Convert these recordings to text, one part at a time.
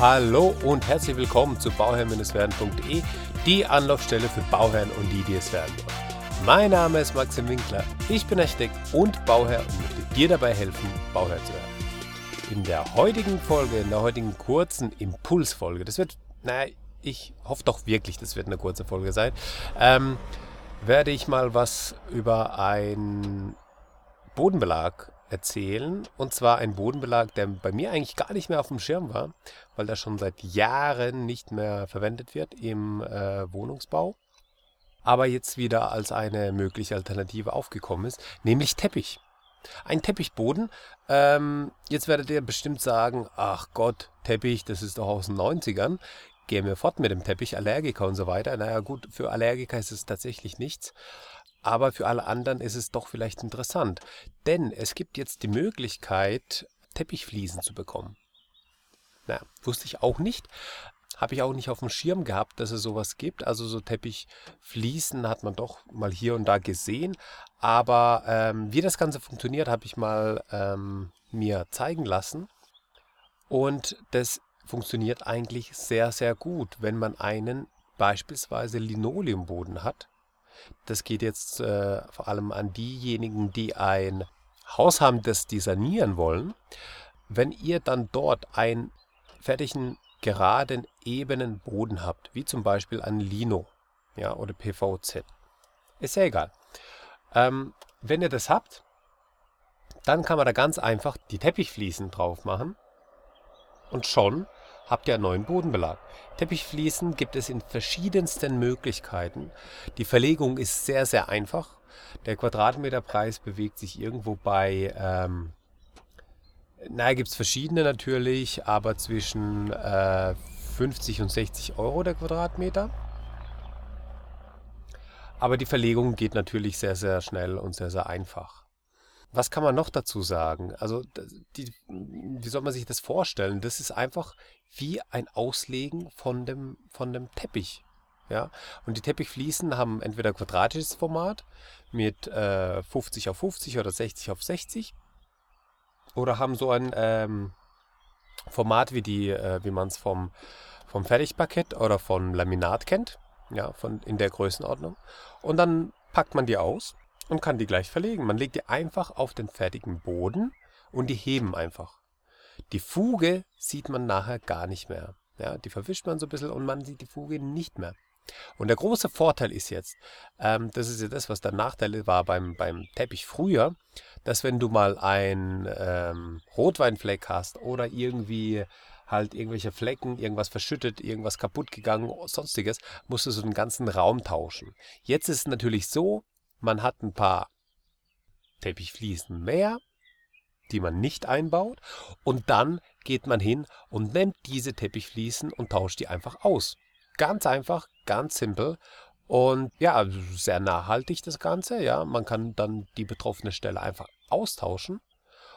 Hallo und herzlich willkommen zu bauherr-werden.de, die Anlaufstelle für Bauherren und die, die es werden wollen. Mein Name ist Maxim Winkler, ich bin Architekt und Bauherr und möchte dir dabei helfen, Bauherr zu werden. In der heutigen Folge, in der heutigen kurzen Impulsfolge, das wird, naja, ich hoffe doch wirklich, das wird eine kurze Folge sein, ähm, werde ich mal was über einen Bodenbelag erzählen. Und zwar ein Bodenbelag, der bei mir eigentlich gar nicht mehr auf dem Schirm war, weil der schon seit Jahren nicht mehr verwendet wird im äh, Wohnungsbau. Aber jetzt wieder als eine mögliche Alternative aufgekommen ist, nämlich Teppich. Ein Teppichboden. Ähm, jetzt werdet ihr bestimmt sagen, ach Gott, Teppich, das ist doch aus den 90ern. Gehen wir fort mit dem Teppich, Allergiker und so weiter. Naja gut, für Allergiker ist es tatsächlich nichts. Aber für alle anderen ist es doch vielleicht interessant. Denn es gibt jetzt die Möglichkeit, Teppichfliesen zu bekommen. Na, wusste ich auch nicht. Habe ich auch nicht auf dem Schirm gehabt, dass es sowas gibt. Also so Teppichfliesen hat man doch mal hier und da gesehen. Aber ähm, wie das Ganze funktioniert, habe ich mal ähm, mir zeigen lassen. Und das funktioniert eigentlich sehr, sehr gut, wenn man einen beispielsweise Linoleumboden hat das geht jetzt äh, vor allem an diejenigen, die ein Haus haben, das die sanieren wollen. Wenn ihr dann dort einen fertigen, geraden, ebenen Boden habt, wie zum Beispiel ein Lino ja, oder PVZ, ist ja egal. Ähm, wenn ihr das habt, dann kann man da ganz einfach die Teppichfliesen drauf machen und schon habt ihr einen neuen Bodenbelag. Teppichfliesen gibt es in verschiedensten Möglichkeiten. Die Verlegung ist sehr, sehr einfach. Der Quadratmeterpreis bewegt sich irgendwo bei, ähm, naja, gibt es verschiedene natürlich, aber zwischen äh, 50 und 60 Euro der Quadratmeter. Aber die Verlegung geht natürlich sehr, sehr schnell und sehr, sehr einfach. Was kann man noch dazu sagen? Also, die, wie soll man sich das vorstellen? Das ist einfach wie ein Auslegen von dem, von dem Teppich. Ja? Und die Teppichfliesen haben entweder quadratisches Format mit äh, 50 auf 50 oder 60 auf 60 oder haben so ein ähm, Format wie, die, äh, wie man es vom, vom Fertigparkett oder vom Laminat kennt, ja, von, in der Größenordnung. Und dann packt man die aus und kann die gleich verlegen. Man legt die einfach auf den fertigen Boden und die heben einfach. Die Fuge sieht man nachher gar nicht mehr. Ja, die verwischt man so ein bisschen und man sieht die Fuge nicht mehr. Und der große Vorteil ist jetzt, ähm, das ist ja das, was der Nachteil war beim, beim Teppich früher, dass wenn du mal einen ähm, Rotweinfleck hast oder irgendwie halt irgendwelche Flecken, irgendwas verschüttet, irgendwas kaputt gegangen, sonstiges, musst du so den ganzen Raum tauschen. Jetzt ist es natürlich so, man hat ein paar Teppichfliesen mehr, die man nicht einbaut. Und dann geht man hin und nimmt diese Teppichfliesen und tauscht die einfach aus. Ganz einfach, ganz simpel. Und ja, sehr nachhaltig das Ganze. Ja, man kann dann die betroffene Stelle einfach austauschen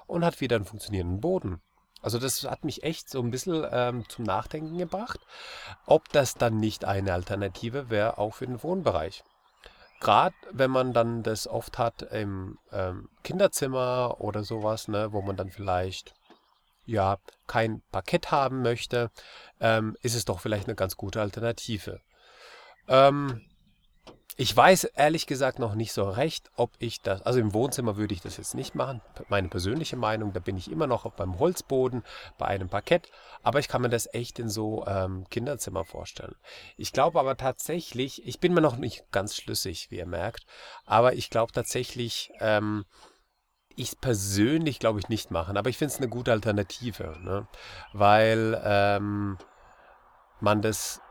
und hat wieder einen funktionierenden Boden. Also das hat mich echt so ein bisschen ähm, zum Nachdenken gebracht, ob das dann nicht eine Alternative wäre, auch für den Wohnbereich gerade wenn man dann das oft hat im ähm, Kinderzimmer oder sowas, ne, wo man dann vielleicht ja kein Parkett haben möchte, ähm, ist es doch vielleicht eine ganz gute Alternative. Ähm, ich weiß ehrlich gesagt noch nicht so recht, ob ich das, also im Wohnzimmer würde ich das jetzt nicht machen, meine persönliche Meinung, da bin ich immer noch beim Holzboden, bei einem Parkett, aber ich kann mir das echt in so ähm, Kinderzimmer vorstellen. Ich glaube aber tatsächlich, ich bin mir noch nicht ganz schlüssig, wie ihr merkt, aber ich glaube tatsächlich, ähm, ich persönlich glaube ich nicht machen, aber ich finde es eine gute Alternative, ne? weil ähm, man das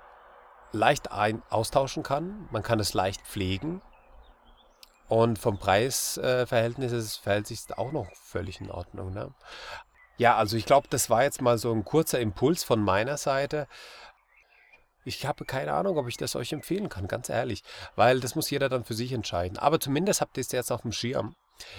leicht ein austauschen kann. Man kann es leicht pflegen. Und vom Preisverhältnis äh, verhält sich auch noch völlig in Ordnung. Ne? Ja, also ich glaube, das war jetzt mal so ein kurzer Impuls von meiner Seite. Ich habe keine Ahnung, ob ich das euch empfehlen kann, ganz ehrlich, weil das muss jeder dann für sich entscheiden. Aber zumindest habt ihr es jetzt auf dem Schirm.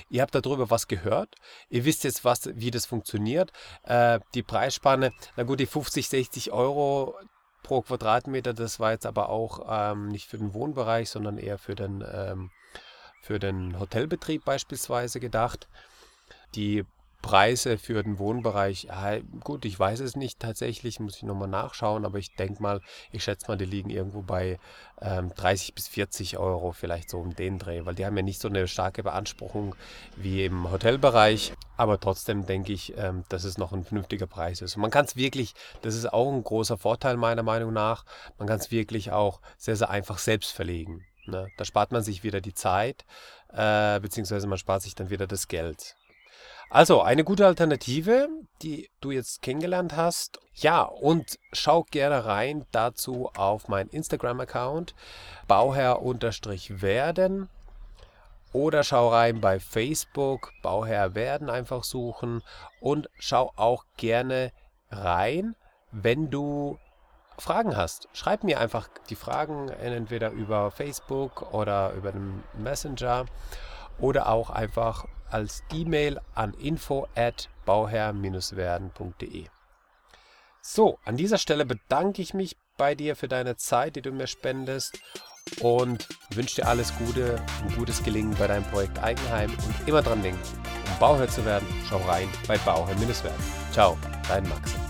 Ihr habt darüber was gehört. Ihr wisst jetzt, was, wie das funktioniert. Äh, die Preisspanne, na gut, die 50, 60 Euro, pro Quadratmeter. Das war jetzt aber auch ähm, nicht für den Wohnbereich, sondern eher für den, ähm, für den Hotelbetrieb beispielsweise gedacht. Die Preise für den Wohnbereich, ja, gut, ich weiß es nicht tatsächlich, muss ich nochmal nachschauen, aber ich denke mal, ich schätze mal, die liegen irgendwo bei ähm, 30 bis 40 Euro, vielleicht so um den Dreh, weil die haben ja nicht so eine starke Beanspruchung wie im Hotelbereich, aber trotzdem denke ich, ähm, dass es noch ein vernünftiger Preis ist. Und man kann es wirklich, das ist auch ein großer Vorteil meiner Meinung nach, man kann es wirklich auch sehr, sehr einfach selbst verlegen. Ne? Da spart man sich wieder die Zeit, äh, beziehungsweise man spart sich dann wieder das Geld. Also eine gute Alternative, die du jetzt kennengelernt hast. Ja, und schau gerne rein dazu auf meinen Instagram-Account bauherr-werden oder schau rein bei Facebook Bauherr werden einfach suchen und schau auch gerne rein, wenn du Fragen hast. Schreib mir einfach die Fragen entweder über Facebook oder über den Messenger oder auch einfach als E-Mail an info at bauherr-werden.de. So, an dieser Stelle bedanke ich mich bei dir für deine Zeit, die du mir spendest und wünsche dir alles Gute, ein gutes Gelingen bei deinem Projekt Eigenheim und immer dran denken, um Bauherr zu werden, schau rein bei Bauherr-werden. Ciao, dein Max.